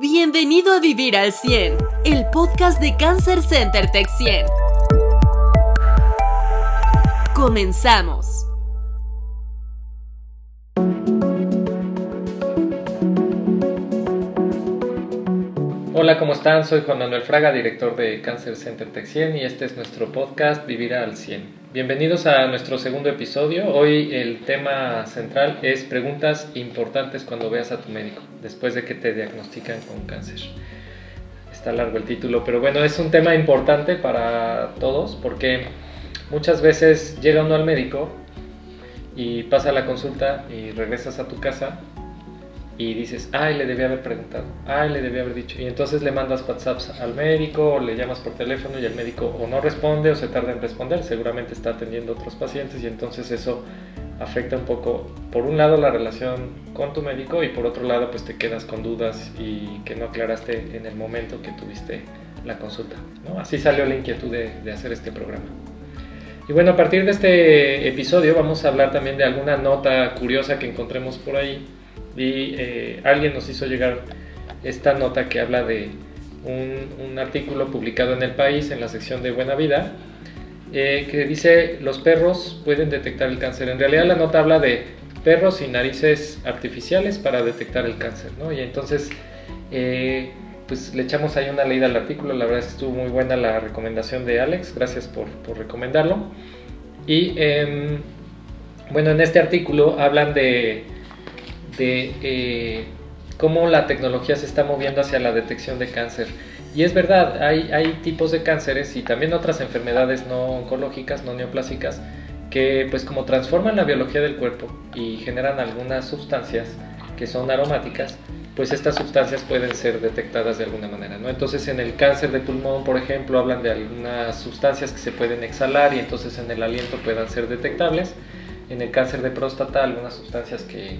Bienvenido a Vivir al 100, el podcast de Cancer Center Tech 100. Comenzamos. Hola, ¿cómo están? Soy Juan Manuel Fraga, director de Cancer Center 100 y este es nuestro podcast Vivir al 100. Bienvenidos a nuestro segundo episodio. Hoy el tema central es preguntas importantes cuando veas a tu médico después de que te diagnostican con cáncer. Está largo el título, pero bueno, es un tema importante para todos porque muchas veces llega uno al médico y pasa la consulta y regresas a tu casa y dices, ay, le debía haber preguntado, ay, le debía haber dicho. Y entonces le mandas WhatsApps al médico o le llamas por teléfono y el médico o no responde o se tarda en responder, seguramente está atendiendo otros pacientes y entonces eso afecta un poco, por un lado, la relación con tu médico y por otro lado, pues te quedas con dudas y que no aclaraste en el momento que tuviste la consulta. ¿no? Así salió la inquietud de, de hacer este programa. Y bueno, a partir de este episodio vamos a hablar también de alguna nota curiosa que encontremos por ahí y eh, alguien nos hizo llegar esta nota que habla de un, artículo publicado en el país en la sección de Buena Vida eh, que dice los perros pueden detectar el cáncer. En realidad la nota habla de perros y narices artificiales para detectar el cáncer, ¿no? Y entonces eh, pues le echamos ahí una leída al artículo, la verdad es que estuvo muy buena la recomendación de Alex, gracias por, por recomendarlo. Y em, bueno, en este artículo hablan de de eh, cómo la tecnología se está moviendo hacia la detección de cáncer. Y es verdad, hay, hay tipos de cánceres y también otras enfermedades no oncológicas, no neoplásicas, que pues como transforman la biología del cuerpo y generan algunas sustancias que son aromáticas, pues estas sustancias pueden ser detectadas de alguna manera. ¿no? Entonces en el cáncer de pulmón, por ejemplo, hablan de algunas sustancias que se pueden exhalar y entonces en el aliento puedan ser detectables en el cáncer de próstata algunas sustancias que,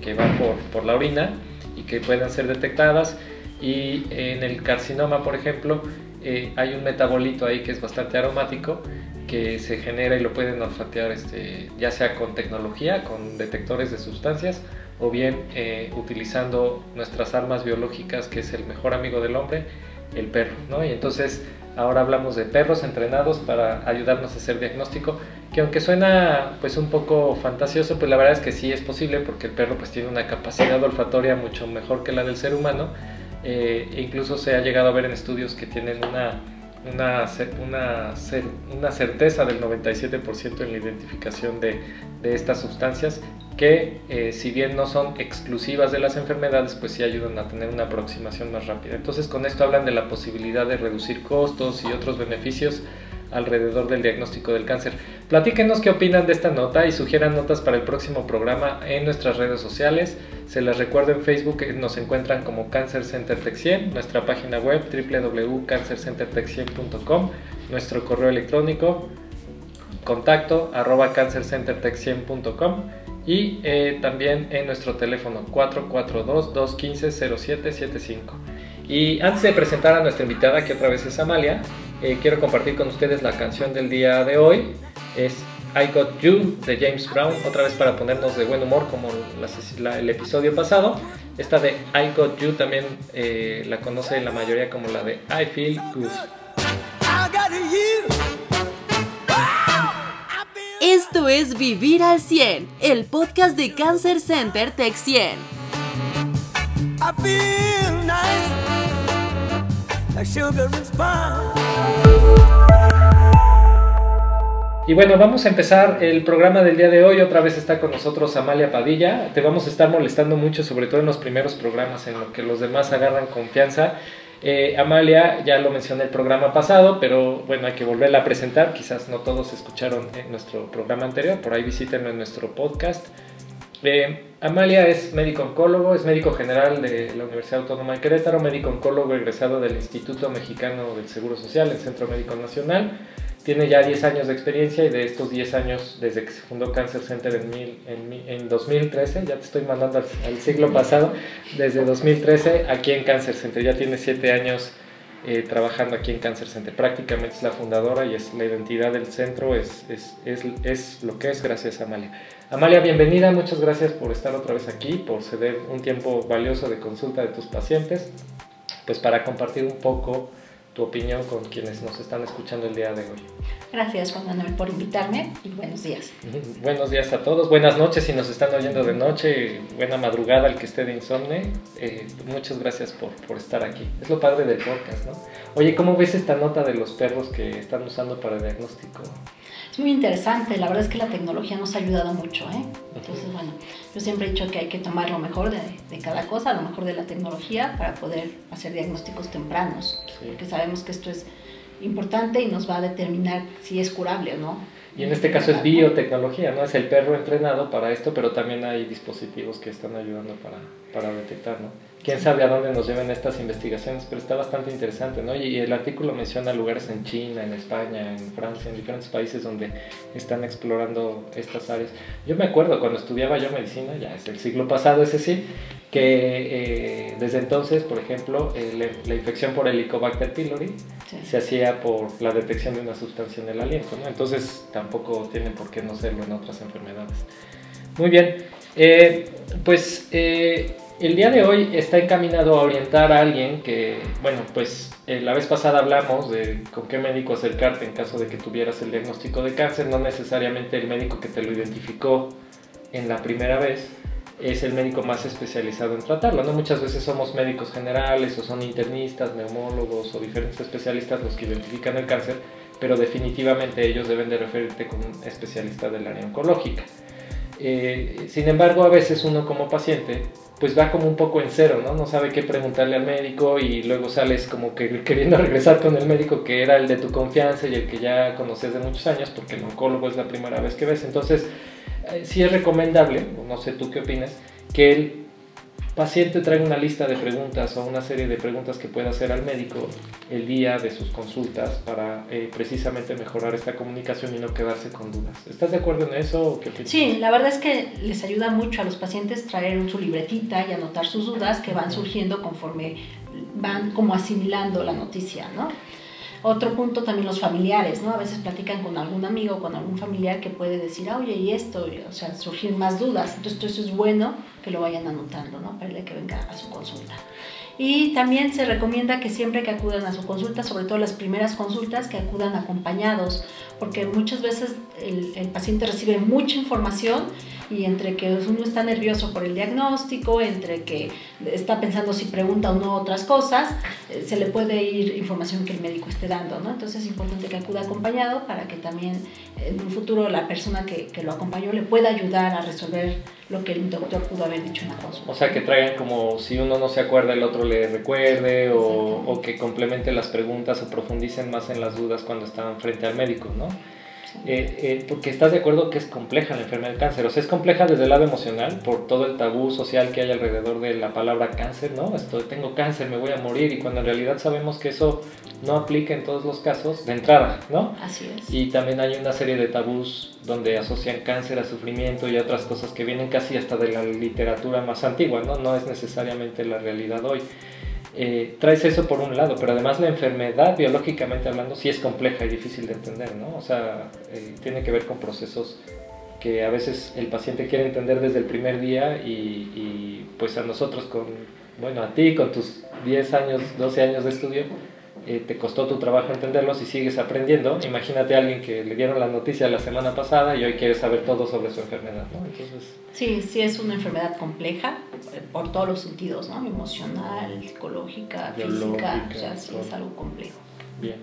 que, van por, por, la orina y que puedan ser detectadas. Y en el carcinoma, por ejemplo, eh, hay un metabolito ahí que es bastante aromático que se genera y lo pueden olfatear este, ya sea con tecnología, con detectores de sustancias o bien eh, utilizando nuestras armas biológicas que es el mejor amigo del hombre, el perro. ¿no? Y entonces ahora hablamos de perros entrenados para ayudarnos a hacer diagnóstico que aunque suena pues un poco fantasioso, pues la verdad es que sí es posible porque el perro pues tiene una capacidad olfatoria mucho mejor que la del ser humano. Eh, e incluso se ha llegado a ver en estudios que tienen una, una, una, una certeza del 97% en la identificación de, estas sustancias que eh, si bien no son exclusivas de las enfermedades, pues sí ayudan a tener una aproximación más rápida. Entonces con esto hablan de la posibilidad de reducir costos y otros beneficios alrededor del diagnóstico del cáncer. Platíquenos qué opinan de esta nota y sugieran notas para el próximo programa en nuestras redes sociales. Se les recuerdo en Facebook que nos encuentran como Cancer Center 100, nuestra página web www.cancercentertech100.com, nuestro correo electrónico contacto arroba cancercentertech100.com y eh, también en nuestro teléfono 442-215-0775. Y antes de presentar a nuestra invitada, que otra vez es Amalia, eh, quiero compartir con ustedes la canción del día de hoy. Es I Got You de James Brown, otra vez para ponernos de buen humor como el episodio pasado. Esta de I Got You también eh, la conoce la mayoría como la de I Feel Good. Esto es Vivir al 100, el podcast de Cancer Center Tech 100. Y bueno, vamos a empezar el programa del día de hoy. Otra vez está con nosotros Amalia Padilla. Te vamos a estar molestando mucho, sobre todo en los primeros programas en los que los demás agarran confianza. Eh, Amalia, ya lo mencioné el programa pasado, pero bueno, hay que volverla a presentar. Quizás no todos escucharon en nuestro programa anterior, por ahí visítenlo en nuestro podcast. Amalia es médico oncólogo, es médico general de la Universidad Autónoma de Querétaro, médico oncólogo egresado del Instituto Mexicano del Seguro Social, el Centro Médico Nacional. Tiene ya 10 años de experiencia y de estos 10 años, desde que se fundó Cancer Center en, en, 2013, ya te estoy mandando al, siglo pasado, desde 2013 aquí en Cancer Center, ya tiene 7 años eh, trabajando aquí en Cancer Center. Prácticamente es la fundadora y es la identidad del centro, es, es, es, es lo que es gracias a Amalia. Amalia, bienvenida, muchas gracias por estar otra vez aquí, por ceder un tiempo valioso de consulta de tus pacientes, pues para compartir un poco tu opinión con quienes nos están escuchando el día de hoy. Gracias Juan Manuel por invitarme y buenos días. Buenos días a todos, buenas noches si nos están oyendo de noche, buena madrugada al que esté de insomne. Eh, muchas gracias por, por, estar aquí. Es lo padre del podcast, ¿no? Oye, ¿cómo ves esta nota de los perros que están usando para diagnóstico? Es muy interesante, la verdad es que la tecnología nos ha ayudado mucho, ¿eh? Entonces, bueno, yo siempre he dicho que hay que tomar lo mejor de, de cada cosa, lo mejor de la tecnología para poder hacer diagnósticos tempranos, porque sabemos que esto es importante y nos va a determinar si es curable o no. Y en este caso es biotecnología, ¿no? Es el perro entrenado para esto, pero también hay dispositivos que están ayudando para, para detectar, ¿no? Quién sabe a dónde nos lleven estas investigaciones, pero está bastante interesante, ¿no? Y el artículo menciona lugares en China, en España, en Francia, en diferentes países donde están explorando estas áreas. Yo me acuerdo cuando estudiaba yo medicina, ya es el siglo pasado ese sí, que eh, desde entonces, por ejemplo, eh, la infección por Helicobacter pylori se hacía por la detección de una sustancia en el aliento, ¿no? Entonces tampoco tiene por qué no serlo en otras enfermedades. Muy bien, eh, pues el día de hoy está encaminado a orientar a alguien que, bueno, pues eh, la vez pasada hablamos de con qué médico acercarte en caso de que tuvieras el diagnóstico de cáncer, no necesariamente el médico que te lo identificó en la primera vez es el médico más especializado en tratarlo, ¿no? Muchas veces somos médicos generales o son internistas, neumólogos o diferentes especialistas los que identifican el cáncer, pero definitivamente ellos deben de referirte con un especialista del área oncológica. Eh, sin embargo, a veces uno como paciente pues va como un poco en cero, ¿no? No sabe qué preguntarle al médico y luego sales como que queriendo regresar con el médico que era el de tu confianza y el que ya conoces de muchos años, porque el oncólogo es la primera vez que ves. Entonces, eh, sí es recomendable, no sé tú qué opinas, que el paciente traiga una lista de preguntas o una serie de preguntas que pueda hacer al médico el día de sus consultas para eh, precisamente mejorar esta comunicación y no quedarse con dudas. ¿Estás de acuerdo en eso? qué sí, la verdad es que les ayuda mucho a los pacientes traer su libretita y anotar sus dudas que van surgiendo conforme van como asimilando la noticia, ¿no? Otro punto también los familiares, ¿no? A veces platican con algún amigo, con algún familiar que puede decir, oye, ¿y esto? O sea, surgir más dudas. Entonces, eso es bueno que lo vayan anotando, ¿no? Para que venga a su consulta. Y también se recomienda que siempre que acudan a su consulta, sobre todo las primeras consultas, que acudan acompañados, porque muchas veces el, el paciente recibe mucha información y entre que uno está nervioso por el diagnóstico, entre que está pensando si pregunta o no otras cosas, eh, se le puede ir información que el médico esté dando, ¿no? Entonces es importante que acuda acompañado para que también en un futuro la persona que, que lo acompañó le pueda ayudar a resolver lo que el doctor pudo haber dicho en la consulta. O sea, que traigan como si uno no se acuerda, el otro le recuerde o, o que complemente las preguntas o profundicen más en las dudas cuando están frente al médico, ¿no? Eh, eh, porque estás de acuerdo que es compleja la enfermedad del cáncer, o sea, es compleja desde el lado emocional por todo el tabú social que hay alrededor de la palabra cáncer, ¿no? Esto, tengo cáncer, me voy a morir, y cuando en realidad sabemos que eso no aplica en todos los casos de entrada, ¿no? Así es. Y también hay una serie de tabús donde asocian cáncer a sufrimiento y otras cosas que vienen casi hasta de la literatura más antigua, ¿no? No es necesariamente la realidad hoy. Eh, traes eso por un lado, pero además la enfermedad, biológicamente hablando, sí es compleja y difícil de entender, ¿no? O sea, eh, tiene que ver con procesos que a veces el paciente quiere entender desde el primer día y, pues a nosotros con, bueno, a ti con tus 10 años, 12 años de estudio, eh, te costó tu trabajo entenderlos y sigues aprendiendo. Imagínate a alguien que le dieron la noticia la semana pasada y hoy quiere saber todo sobre su enfermedad, ¿no? Entonces... Sí, sí es una enfermedad compleja eh, por todos los sentidos, ¿no? Emocional, psicológica, física, o sea, sí es algo complejo. Bien.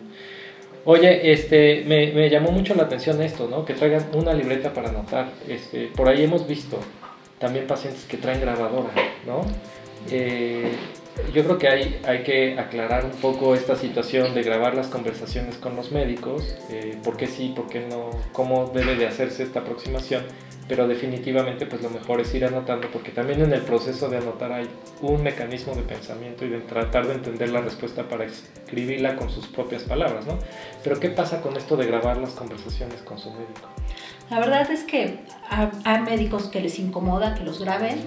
Oye, este, me, me, llamó mucho la atención esto, ¿no? Que traigan una libreta para anotar. Este, por ahí hemos visto también pacientes que traen grabadora, ¿no? Eh, yo creo que hay, hay que aclarar un poco esta situación de grabar las conversaciones con los médicos, eh, por qué sí, por qué no, cómo debe de hacerse esta aproximación, pero definitivamente pues lo mejor es ir anotando porque también en el proceso de anotar hay un mecanismo de pensamiento y de tratar de entender la respuesta para escribirla con sus propias palabras, ¿no? Pero ¿qué pasa con esto de grabar las conversaciones con su médico? La verdad es que hay médicos que les incomoda que los graben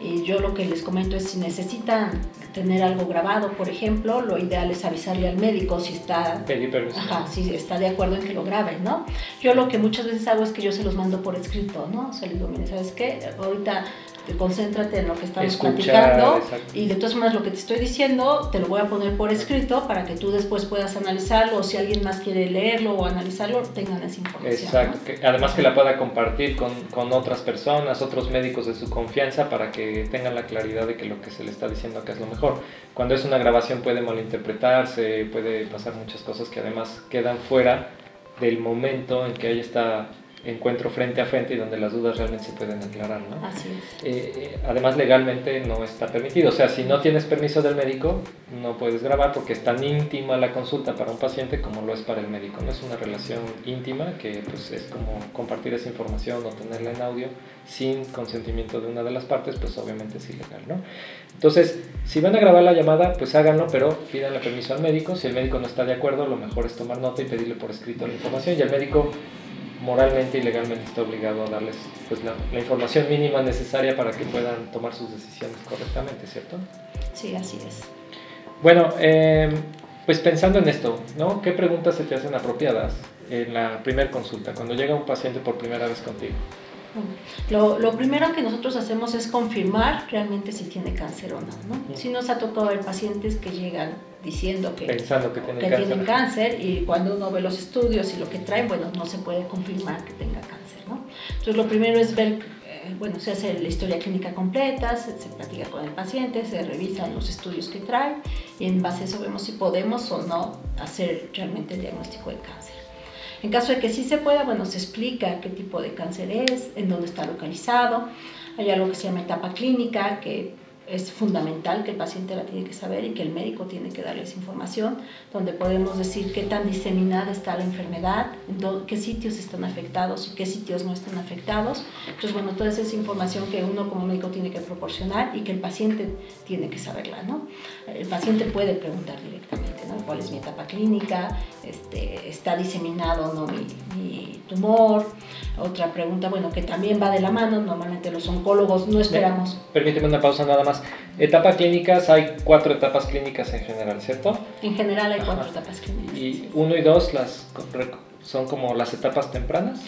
Y yo lo que les comento es si necesitan tener algo grabado, por ejemplo, lo ideal es avisarle al médico si está, ajá, si está de acuerdo en que lo graben, ¿no? Yo lo que muchas veces hago es que yo se los mando por escrito, ¿no? O sea, les digo, mire, ¿sabes qué? Ahorita concéntrate en lo que estamos platicando y de todas maneras lo que te estoy diciendo te lo voy a poner por escrito para que tú después puedas analizarlo o si alguien más quiere leerlo o analizarlo tengan esa información. Exacto, además que la pueda compartir con, con, otras personas, otros médicos de su confianza para que tengan la claridad de que lo que se le está diciendo acá es lo mejor. Cuando es una grabación puede malinterpretarse, puede pasar muchas cosas que además quedan fuera del momento en que ahí está encuentro frente a frente y donde las dudas realmente se pueden aclarar, ¿no? Así es. Eh, eh, además, legalmente no está permitido. O sea, si no tienes permiso del médico, no puedes grabar porque es tan íntima la consulta para un paciente como lo es para el médico. No es una relación íntima que pues, es como compartir esa información o tenerla en audio sin consentimiento de una de las partes, pues obviamente es ilegal, ¿no? Entonces, si van a grabar la llamada, pues háganlo, pero pídanle permiso al médico. Si el médico no está de acuerdo, lo mejor es tomar nota y pedirle por escrito la información. Y el médico moralmente y legalmente está obligado a darles pues, la, información mínima necesaria para que puedan tomar sus decisiones correctamente, ¿cierto? Sí, así es. Bueno, em, pues pensando en esto, ¿no? ¿Qué preguntas se te hacen apropiadas en la primera consulta, cuando llega un paciente por primera vez contigo? Lo, lo, primero que nosotros hacemos es confirmar realmente si tiene cáncer o no. ¿no? Si nos ha tocado ver pacientes que llegan diciendo que, Pensando que, tienen, cáncer. tienen, cáncer. y cuando uno ve los estudios y lo que traen, bueno, no se puede confirmar que tenga cáncer. ¿no? Entonces lo primero es ver, eh, bueno, se hace la historia clínica completa, se, se platica con el paciente, se revisan los estudios que trae y en base a eso vemos si podemos o no hacer realmente el diagnóstico de cáncer. En caso de que sí se pueda, bueno, se explica qué tipo de cáncer es, en dónde está localizado. Hay algo que se llama etapa clínica, que es fundamental que el paciente la tiene que saber y que el médico tiene que darle esa información, donde podemos decir qué tan diseminada está la enfermedad, qué sitios están afectados y qué sitios no están afectados. Entonces, bueno, toda esa es información que uno como médico tiene que proporcionar y que el paciente tiene que saberla, ¿no? El paciente puede preguntar directamente, ¿no? ¿Cuál es mi etapa clínica? Este, ¿Está diseminado no mi, mi tumor? Otra pregunta, bueno, que también va de la mano, normalmente los oncólogos no esperamos. Permíteme una pausa nada más. Etapa clínicas, hay cuatro etapas clínicas en general, ¿cierto? En general hay cuatro etapas clínicas. ¿Y uno y dos las son como las etapas tempranas?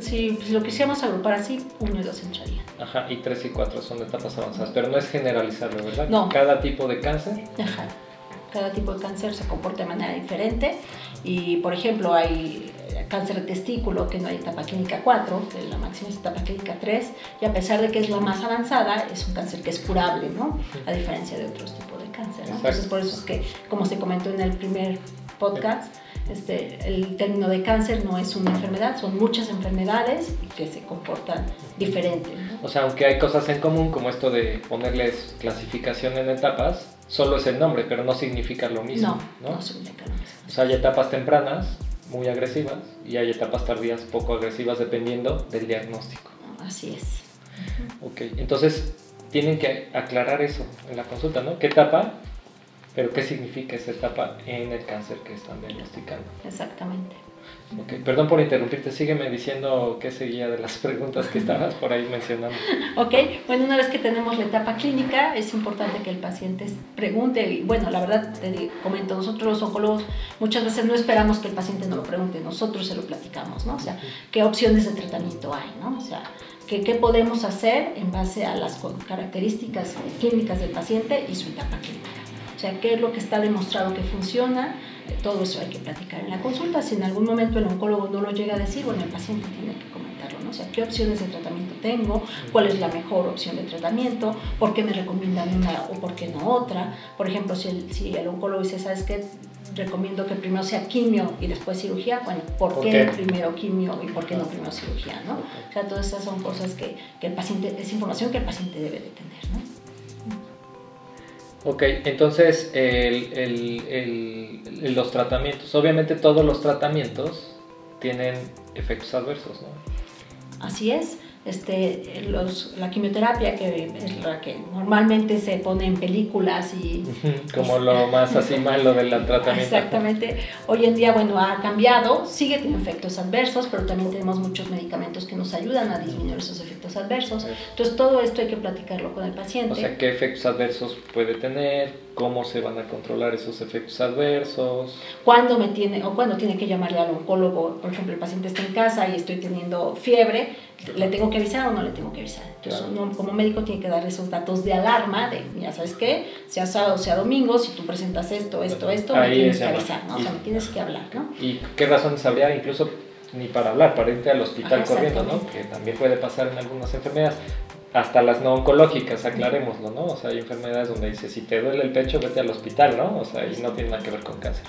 Sí, pues lo quisiéramos agrupar así, uno y dos entrarían. Ajá, y tres y cuatro son etapas avanzadas, pero no es generalizarlo, ¿verdad? No. Cada tipo de cáncer. Ajá. Cada tipo de cáncer se comporta de manera diferente y, por ejemplo, hay cáncer de testículo, que no hay etapa clínica 4, que la máxima es etapa clínica 3, y a pesar de que es la más avanzada, es un cáncer que es curable, ¿no? A diferencia de otros tipos de cáncer, ¿no? Entonces, por eso es que, como se comentó en el primer podcast, este, el término de cáncer no es una enfermedad, son muchas enfermedades que se comportan diferente. O sea, aunque hay cosas en común, como esto de ponerles clasificación en etapas, solo es el nombre, pero no significa lo mismo. No, no, no significa lo mismo. O sea, hay etapas tempranas, muy agresivas y hay etapas tardías poco agresivas dependiendo del diagnóstico. Así es. Ok, entonces tienen que aclarar eso en la consulta, ¿no? ¿Qué etapa? Pero ¿qué significa esa etapa en el cáncer que están diagnosticando? Exactamente. Ok, perdón por interrumpirte, sígueme diciendo qué seguía de las preguntas que estabas por ahí mencionando. Ok, bueno, una vez que tenemos la etapa clínica, es importante que el paciente pregunte, y bueno, la verdad te comento, nosotros los oncólogos muchas veces no esperamos que el paciente nos lo pregunte, nosotros se lo platicamos, ¿no? O sea, qué opciones de tratamiento hay, ¿no? O sea, ¿qué, qué podemos hacer en base a las características clínicas del paciente y su etapa clínica. Sea, qué es lo que está demostrado que funciona, todo eso hay que platicar en la consulta. Si en algún momento el oncólogo no lo llega a decir, bueno, el paciente tiene que comentarlo, ¿no? O sea, ¿qué opciones de tratamiento tengo? ¿Cuál es la mejor opción de tratamiento? ¿Por qué me recomiendan una o por qué no otra? Por ejemplo, si el, si el oncólogo dice, ¿sabes qué? recomiendo que primero sea quimio y después cirugía, bueno, ¿por, qué, primero quimio y por qué no primero cirugía? ¿no? O sea, todas esas son cosas que, que el paciente, es información que el paciente debe de tener. ¿no? Ok, entonces los tratamientos, obviamente todos los tratamientos tienen efectos adversos, ¿no? Así es, este, los, la quimioterapia, que es la que normalmente se pone en películas y... Como lo más así malo del tratamiento. Exactamente. Hoy en día, bueno, ha cambiado, sigue teniendo efectos adversos, pero también tenemos muchos medicamentos que nos ayudan a disminuir esos efectos adversos. Entonces, todo esto hay que platicarlo con el paciente. O sea, ¿qué efectos adversos puede tener? ¿Cómo se van a controlar esos efectos adversos? ¿Cuándo me tiene, o cuándo tiene que llamarle al oncólogo? Por ejemplo, el paciente está en casa y estoy teniendo fiebre, ¿le tengo que avisar o no le tengo que avisar? Entonces, uno como médico tiene que dar esos datos de alarma de, mira, ¿sabes qué? Sea sábado, sea domingo, si tú presentas esto, esto, esto, me tienes que avisar, ¿no? O sea, me tienes que hablar, ¿no? ¿Y qué razones habría incluso ni para hablar, para irte al hospital corriendo, ¿no? Que también puede pasar en algunas enfermedades hasta las no oncológicas, aclarémoslo, ¿no? O sea, hay enfermedades donde dice, si te duele el pecho, vete al hospital, ¿no? O sea, y no tiene nada que ver con cáncer.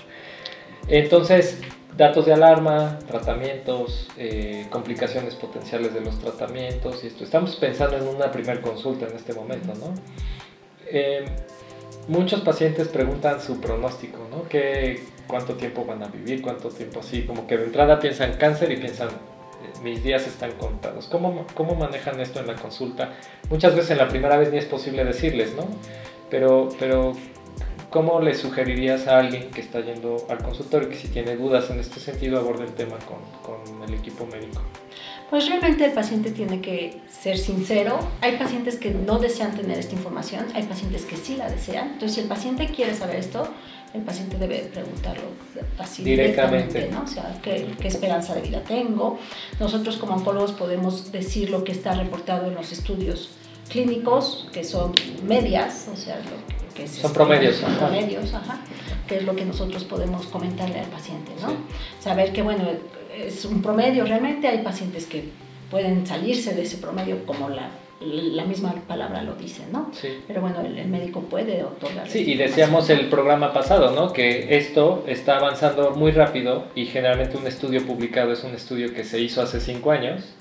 Entonces, datos de alarma, tratamientos, eh, complicaciones potenciales de los tratamientos y esto. Estamos pensando en una primera consulta en este momento, ¿no? Eh, muchos pacientes preguntan su pronóstico, ¿no? ¿Qué, ¿Cuánto tiempo van a vivir? ¿Cuánto tiempo así? Como que de entrada piensan cáncer y piensan mis días están contados. ¿Cómo, ¿Cómo manejan esto en la consulta? Muchas veces en la primera vez ni es posible decirles, ¿no? Pero, pero ¿cómo le sugerirías a alguien que está yendo al consultorio que si tiene dudas en este sentido aborde el tema con, con el equipo médico? Pues realmente el paciente tiene que ser sincero. Hay pacientes que no desean tener esta información, hay pacientes que sí la desean. Entonces, si el paciente quiere saber esto, el paciente debe preguntarlo así directamente, ¿no? O sea, ¿qué, ¿qué, esperanza de vida tengo? Nosotros como oncólogos podemos decir lo que está reportado en los estudios clínicos, que son medias, o sea, lo que, son promedios. Son promedios, ajá, que es lo que nosotros podemos comentarle al paciente, ¿no? Saber que, bueno, es un promedio, realmente hay pacientes que pueden salirse de ese promedio como la la misma palabra lo dice, ¿no? Sí. Pero bueno, el, médico puede otorgar. Sí, y decíamos el programa pasado, ¿no? Que esto está avanzando muy rápido y generalmente un estudio publicado es un estudio que se hizo hace cinco años.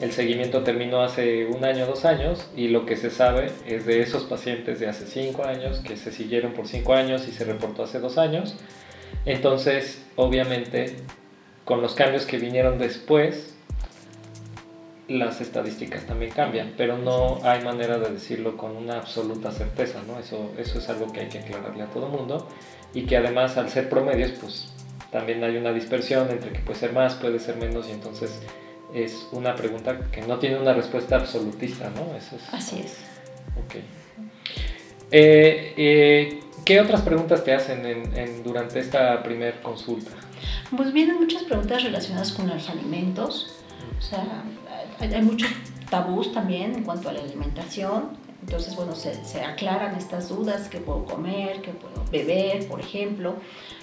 El seguimiento terminó hace un año, dos años, y lo que se sabe es de esos pacientes de hace cinco años que se siguieron por cinco años y se reportó hace dos años. Entonces, obviamente, con los cambios que vinieron después, las estadísticas también cambian, pero no hay manera de decirlo con una absoluta certeza, ¿no? Eso, eso es algo que hay que aclararle a todo el mundo y que además al ser promedios, pues también hay una dispersión entre que puede ser más, puede ser menos y entonces es una pregunta que no tiene una respuesta absolutista, ¿no? Eso Así es. Ok. Eh, eh, ¿Qué otras preguntas te hacen en, durante esta primer consulta? Pues vienen muchas preguntas relacionadas con los alimentos, o sea, hay, muchos tabús también en cuanto a la alimentación. Entonces, bueno, se, se, aclaran estas dudas, qué puedo comer, qué puedo beber, por ejemplo.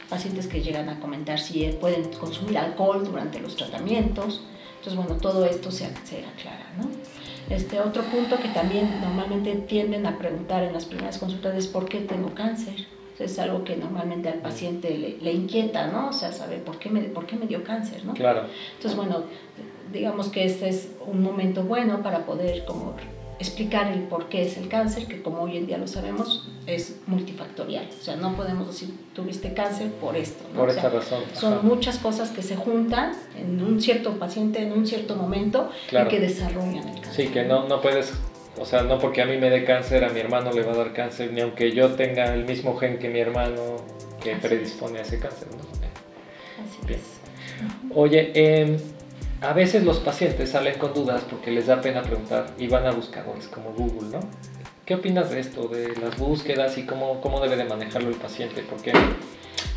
Pacientes que llegan a comentar si pueden consumir alcohol durante los tratamientos. Entonces, bueno, todo esto se, se aclara, ¿no? Este otro punto que también normalmente tienden a preguntar en las primeras consultas es ¿por qué tengo cáncer? Es algo que normalmente al paciente le, le, inquieta, ¿no? O sea, saber por qué me, por qué me dio cáncer, ¿no? Claro. Entonces, bueno, digamos que este es un momento bueno para poder como explicar el por qué es el cáncer, que como hoy en día lo sabemos, es multifactorial. O sea, no podemos decir, tuviste cáncer por esto. Por esta razón. Son muchas cosas que se juntan en un cierto paciente, en un cierto momento, y que desarrollan el cáncer. Sí, que no, no puedes, o sea, no porque a mí me dé cáncer, a mi hermano le va a dar cáncer, ni aunque yo tenga el mismo gen que mi hermano que predispone a ese cáncer. ¿no? Así es. Oye, eh, a veces los pacientes salen con dudas porque les da pena preguntar y van a buscadores como Google, ¿no? ¿Qué opinas de esto, de las búsquedas y cómo, cómo debe de manejarlo el paciente? Porque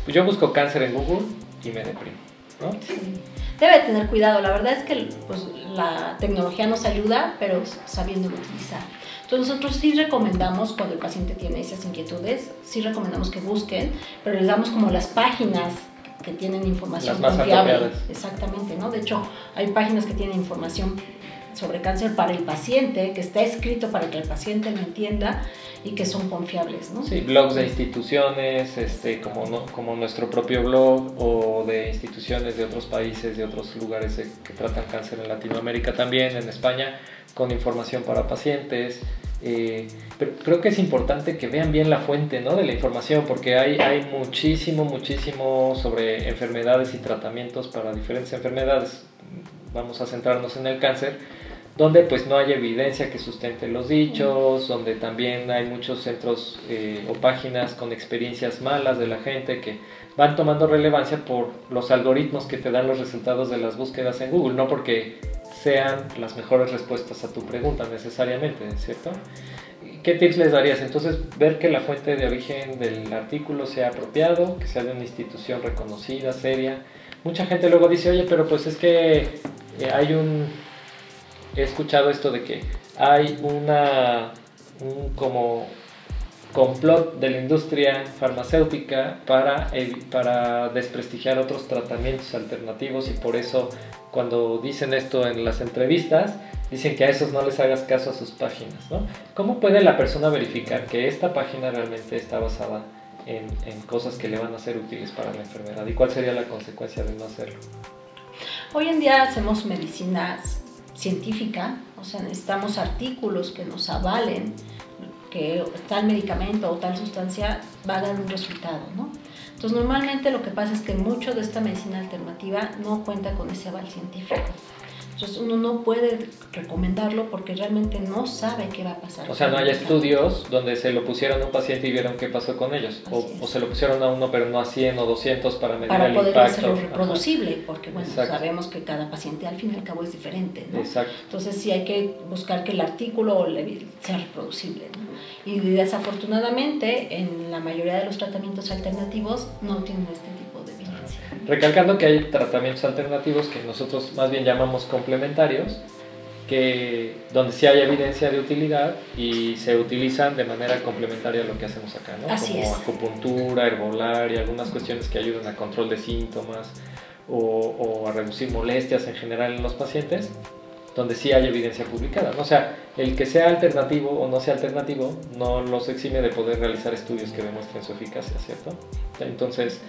pues yo busco cáncer en Google y me deprimo, ¿no? Debe tener cuidado, la verdad es que pues, la tecnología nos ayuda, pero sabiendo utilizar. Entonces nosotros sí recomendamos, cuando el paciente tiene esas inquietudes, sí recomendamos que busquen, pero les damos como las páginas que tienen información confiable. Exactamente, ¿no? De hecho, hay páginas que tienen información sobre cáncer para el paciente, que está escrito para que el paciente lo entienda y que son confiables, ¿no? Sí, blogs de instituciones, este, como, no, como nuestro propio blog o de instituciones de otros países, de otros lugares que tratan cáncer en Latinoamérica también, en España, con información para pacientes. Eh, pero creo que es importante que vean bien la fuente ¿no? de la información porque hay, hay muchísimo, muchísimo sobre enfermedades y tratamientos para diferentes enfermedades. Vamos a centrarnos en el cáncer, donde pues no hay evidencia que sustente los dichos, donde también hay muchos centros eh, o páginas con experiencias malas de la gente que van tomando relevancia por los algoritmos que te dan los resultados de las búsquedas en Google, no porque sean las mejores respuestas a tu pregunta necesariamente, ¿cierto? ¿Qué tips les darías? Entonces, ver que la fuente de origen del artículo sea apropiado, que sea de una institución reconocida, seria. Mucha gente luego dice, oye, pero pues es que eh, hay un... He escuchado esto de que hay una... Un como complot de la industria farmacéutica para, para desprestigiar otros tratamientos alternativos y por eso cuando dicen esto en las entrevistas, dicen que a esos no les hagas caso a sus páginas. ¿no? ¿Cómo puede la persona verificar que esta página realmente está basada en, en, cosas que le van a ser útiles para la enfermedad? ¿Y cuál sería la consecuencia de no hacerlo? Hoy en día hacemos medicina científica, o sea, necesitamos artículos que nos avalen que tal medicamento o tal sustancia va a dar un resultado, ¿no? Entonces, normalmente lo que pasa es que mucho de esta medicina alternativa no cuenta con ese aval científico. Entonces uno no puede recomendarlo porque realmente no sabe qué va a pasar. O sea, no hay estudios donde se lo pusieron a un paciente y vieron qué pasó con ellos. O, se lo pusieron a uno pero no a 100 o 200 para medir para el poder impacto. hacerlo reproducible, porque bueno, sabemos que cada paciente al fin y al cabo es diferente. ¿no? Exacto. Entonces sí hay que buscar que el artículo sea reproducible. ¿no? Y desafortunadamente en la mayoría de los tratamientos alternativos no tienen este Recalcando que hay tratamientos alternativos que nosotros más bien llamamos complementarios, que, donde sí hay evidencia de utilidad y se utilizan de manera complementaria a lo que hacemos acá, ¿no? Como acupuntura, herbolaria, algunas cuestiones que ayudan a control de síntomas o, o, a reducir molestias en general en los pacientes, donde sí hay evidencia publicada. ¿no? O sea, el que sea alternativo o no sea alternativo no los exime de poder realizar estudios que demuestren su eficacia, ¿cierto? Entonces,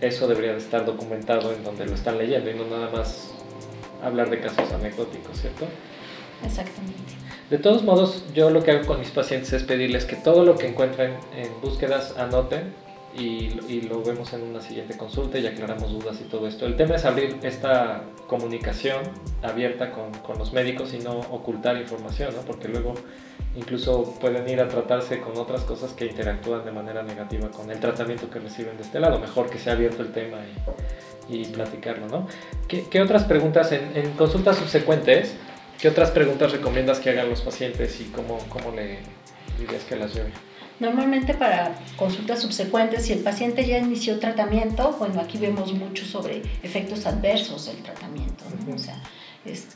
eso debería de estar documentado en donde lo están leyendo y no nada más hablar de casos anecdóticos, ¿cierto? Exactamente. De todos modos, yo lo que hago con mis pacientes es pedirles que todo lo que encuentren en búsquedas anoten y, y, lo vemos en una siguiente consulta y aclaramos dudas y todo esto. El tema es abrir esta comunicación abierta con, con los médicos y no ocultar información, ¿no? porque luego incluso pueden ir a tratarse con otras cosas que interactúan de manera negativa con el tratamiento que reciben de este lado. Mejor que sea abierto el tema y, y platicarlo, ¿no? ¿Qué, ¿Qué, otras preguntas en, en, consultas subsecuentes? ¿Qué otras preguntas recomiendas que hagan los pacientes y cómo, cómo le dirías que las lleven? Normalmente para consultas subsecuentes, si el paciente ya inició tratamiento, bueno, aquí vemos mucho sobre efectos adversos del tratamiento, ¿no? O sea, es,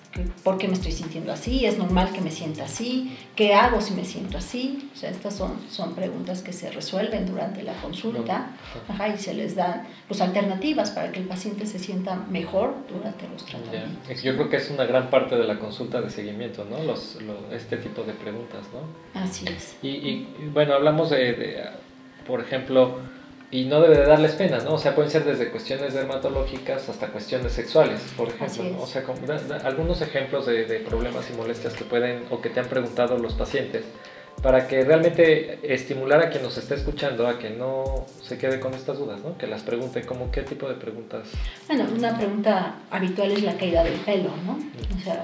¿por qué me estoy sintiendo así? ¿Es normal que me sienta así? ¿Qué hago si me siento así? O sea, estas son, son preguntas que se resuelven durante la consulta ajá, y se les dan pues, alternativas para que el paciente se sienta mejor durante los tratamientos. Yo creo que es una gran parte de la consulta de seguimiento, ¿no? Los, este tipo de preguntas, ¿no? Así es. Y, y bueno, hablamos de, de por ejemplo, y no debe de darles pena, ¿no? O sea, pueden ser desde cuestiones dermatológicas hasta cuestiones sexuales, por ejemplo. ¿no? O sea, como, da, da, algunos ejemplos de, de, problemas y molestias que pueden o que te han preguntado los pacientes para que realmente estimular a quien nos está escuchando a que no se quede con estas dudas, ¿no? Que las pregunte, como qué tipo de preguntas. Bueno, una pregunta habitual es la caída del pelo, ¿no? O sea,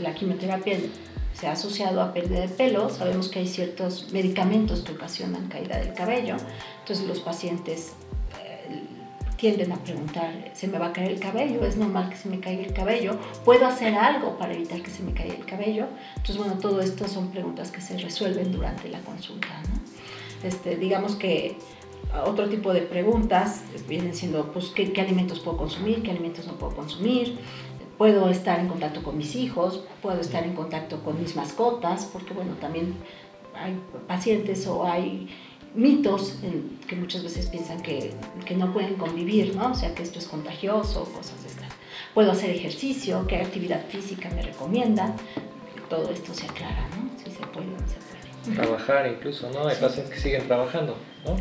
la quimioterapia se ha asociado a pérdida de pelo. Sabemos que hay ciertos medicamentos que ocasionan caída del cabello. Entonces los pacientes eh, tienden a preguntar, ¿se me va a caer el cabello? ¿Es normal que se me caiga el cabello? ¿Puedo hacer algo para evitar que se me caiga el cabello? Entonces, bueno, todo esto son preguntas que se resuelven durante la consulta. Este, digamos que otro tipo de preguntas vienen siendo, pues, ¿qué, ¿qué alimentos puedo consumir? ¿Qué alimentos no puedo consumir? Puedo estar en contacto con mis hijos, puedo estar en contacto con mis mascotas, porque bueno, también hay pacientes o hay mitos en, que muchas veces piensan que, que, no pueden convivir, ¿no? O sea, que esto es contagioso, cosas de estas. Puedo hacer ejercicio, qué actividad física me recomiendan, todo esto se aclara, ¿no? Si se puede o no se puede. Trabajar incluso, ¿no? Hay sí. pacientes que siguen trabajando, ¿no? Uh -huh.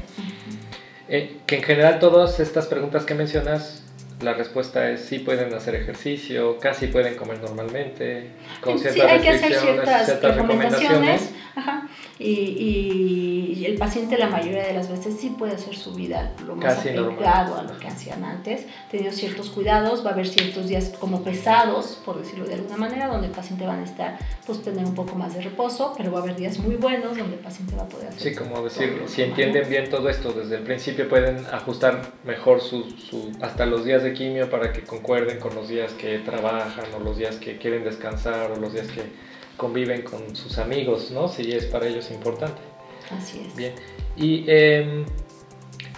eh, que en general todas estas preguntas que mencionas la respuesta es sí pueden hacer ejercicio, casi pueden comer normalmente, con ciertas sí, hay que hacer ciertas, ciertas recomendaciones. Ajá. Y, el paciente la mayoría de las veces sí puede hacer su vida lo más apegado a lo que hacían antes, teniendo ciertos cuidados, va a haber ciertos días como pesados, por decirlo de alguna manera, donde el paciente va a estar, pues tener un poco más de reposo, pero va a haber días muy buenos donde el paciente va a poder hacer. Sí, como decir, si entienden bien todo esto desde el principio pueden ajustar mejor su, su, hasta los días de quimio para que concuerden con los días que trabajan o los días que quieren descansar o los días que conviven con sus amigos, ¿no? Si es para ellos importante. Así es. Bien. Y em,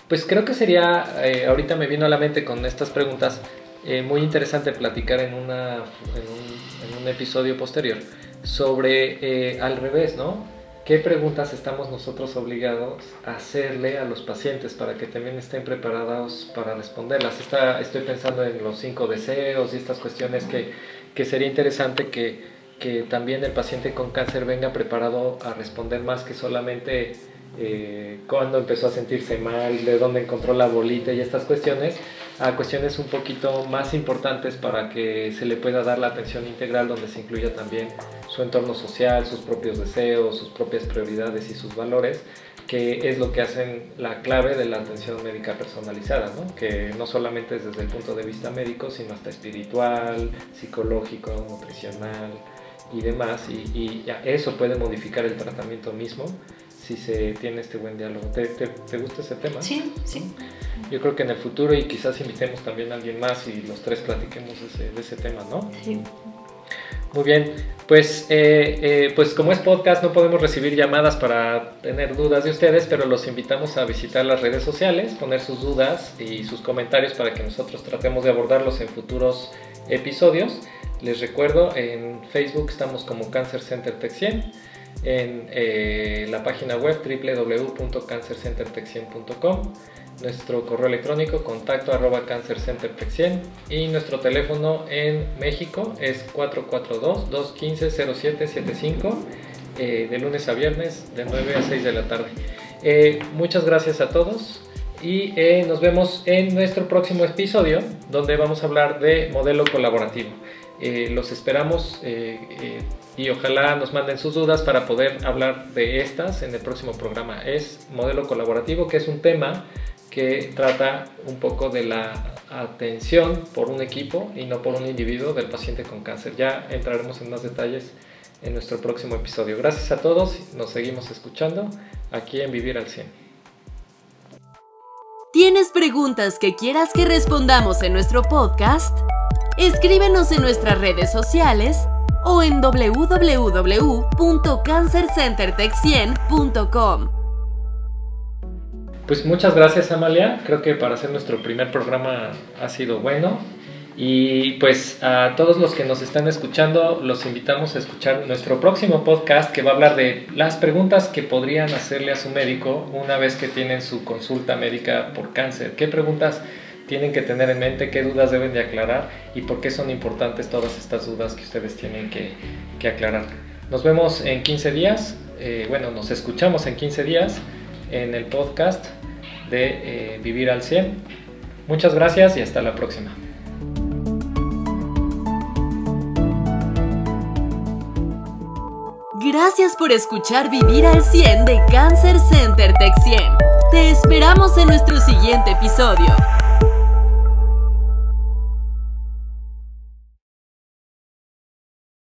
pues creo que sería, eh, ahorita me vino a la mente con estas preguntas, eh, muy interesante platicar en, una, en, un, episodio posterior sobre eh, al revés, ¿no? ¿Qué preguntas estamos nosotros obligados a hacerle a los pacientes para que también estén preparados para responderlas? Está, estoy pensando en los cinco deseos y estas cuestiones que, que sería interesante que, que también el paciente con cáncer venga preparado a responder más que solamente eh, cuándo empezó a sentirse mal, de dónde encontró la bolita y estas cuestiones, a cuestiones un poquito más importantes para que se le pueda dar la atención integral donde se incluya también su entorno social, sus propios deseos, sus propias prioridades y sus valores, que es lo que hacen la clave de la atención médica personalizada, ¿no? que no solamente es desde el punto de vista médico, sino hasta espiritual, psicológico, nutricional, y demás, y, eso puede modificar el tratamiento mismo si se tiene este buen diálogo. ¿Te, te, gusta ese tema? Sí, sí. Yo creo que en el futuro y quizás invitemos también a alguien más y los tres platiquemos de ese, tema, ¿no? Sí. Muy bien, pues, eh, eh, pues como es podcast no podemos recibir llamadas para tener dudas de ustedes, pero los invitamos a visitar las redes sociales, poner sus dudas y sus comentarios para que nosotros tratemos de abordarlos en futuros episodios. Les recuerdo, en Facebook estamos como Cancer Center Tech 100, en eh, la página web www.cancercentertech100.com, nuestro correo electrónico contacto arroba cancercentertech100 y nuestro teléfono en México es 442-215-0775 eh, de lunes a viernes de 9 a 6 de la tarde. Eh, muchas gracias a todos y nos vemos en nuestro próximo episodio donde vamos a hablar de modelo colaborativo. Eh, los esperamos eh, eh, y ojalá nos manden sus dudas para poder hablar de estas en el próximo programa. Es modelo colaborativo, que es un tema que trata un poco de la atención por un equipo y no por un individuo del paciente con cáncer. Ya entraremos en más detalles en nuestro próximo episodio. Gracias a todos, nos seguimos escuchando aquí en Vivir al 100. ¿Tienes preguntas que quieras que respondamos en nuestro podcast? Escríbenos en nuestras redes sociales o en www.cancercentertech100.com. Pues muchas gracias Amalia, creo que para hacer nuestro primer programa ha sido bueno y pues a todos los que nos están escuchando los invitamos a escuchar nuestro próximo podcast que va a hablar de las preguntas que podrían hacerle a su médico una vez que tienen su consulta médica por cáncer. ¿Qué preguntas? Tienen que tener en mente, qué dudas deben de aclarar y por qué son importantes todas estas dudas que ustedes tienen que, aclarar. Nos vemos en 15 días, eh, bueno, nos escuchamos en 15 días en el podcast de eh, Vivir al 100. Muchas gracias y hasta la próxima. Gracias por escuchar Vivir al 100 de Cancer Center Tech 100. Te esperamos en nuestro siguiente episodio.